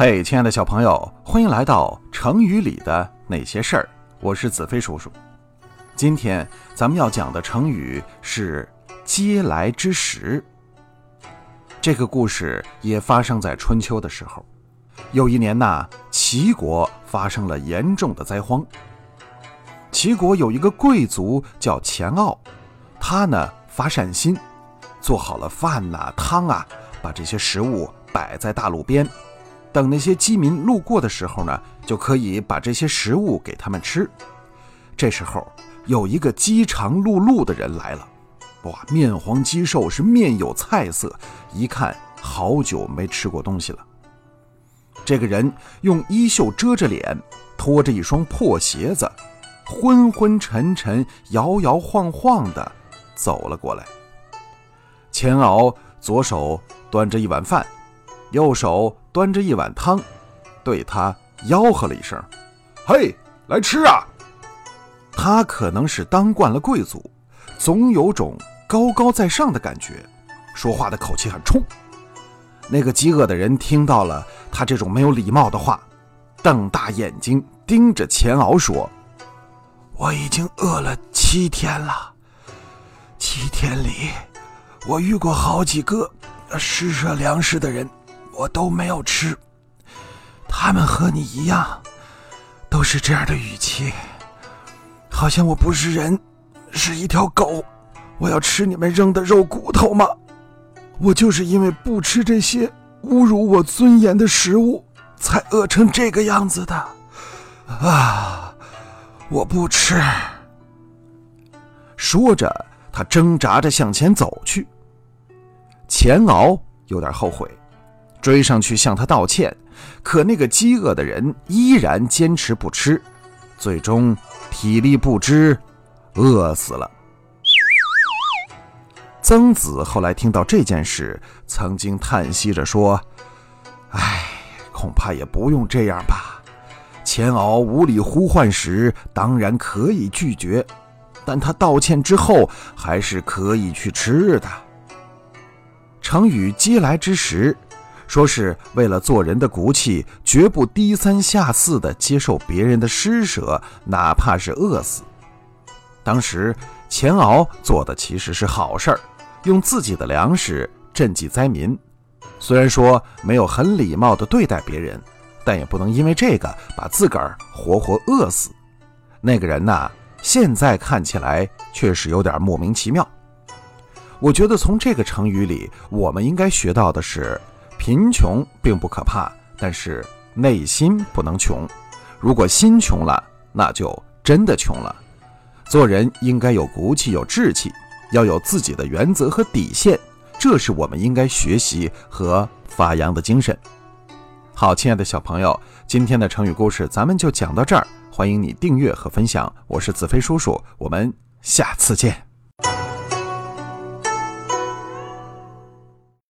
嘿，亲爱的小朋友，欢迎来到成语里的那些事儿。我是子飞叔叔。今天咱们要讲的成语是“嗟来之食”。这个故事也发生在春秋的时候。有一年呐，齐国发生了严重的灾荒。齐国有一个贵族叫钱傲，他呢发善心，做好了饭呐、汤啊，把这些食物摆在大路边。等那些饥民路过的时候呢，就可以把这些食物给他们吃。这时候有一个饥肠辘辘的人来了，哇，面黄肌瘦，是面有菜色，一看好久没吃过东西了。这个人用衣袖遮着脸，拖着一双破鞋子，昏昏沉沉、摇摇晃晃的走了过来。钱敖左手端着一碗饭。右手端着一碗汤，对他吆喝了一声：“嘿，来吃啊！”他可能是当惯了贵族，总有种高高在上的感觉，说话的口气很冲。那个饥饿的人听到了他这种没有礼貌的话，瞪大眼睛盯着钱敖说：“我已经饿了七天了，七天里我遇过好几个施舍粮食的人。”我都没有吃，他们和你一样，都是这样的语气，好像我不是人，是一条狗，我要吃你们扔的肉骨头吗？我就是因为不吃这些侮辱我尊严的食物，才饿成这个样子的，啊！我不吃。说着，他挣扎着向前走去。钱敖有点后悔。追上去向他道歉，可那个饥饿的人依然坚持不吃，最终体力不支，饿死了。曾子后来听到这件事，曾经叹息着说：“唉，恐怕也不用这样吧。钱敖无理呼唤时，当然可以拒绝，但他道歉之后，还是可以去吃的。”成语“嗟来之食”。说是为了做人的骨气，绝不低三下四地接受别人的施舍，哪怕是饿死。当时钱敖做的其实是好事儿，用自己的粮食赈济灾民。虽然说没有很礼貌地对待别人，但也不能因为这个把自个儿活活饿死。那个人呐，现在看起来确实有点莫名其妙。我觉得从这个成语里，我们应该学到的是。贫穷并不可怕，但是内心不能穷。如果心穷了，那就真的穷了。做人应该有骨气、有志气，要有自己的原则和底线，这是我们应该学习和发扬的精神。好，亲爱的小朋友，今天的成语故事咱们就讲到这儿。欢迎你订阅和分享，我是子飞叔叔，我们下次见。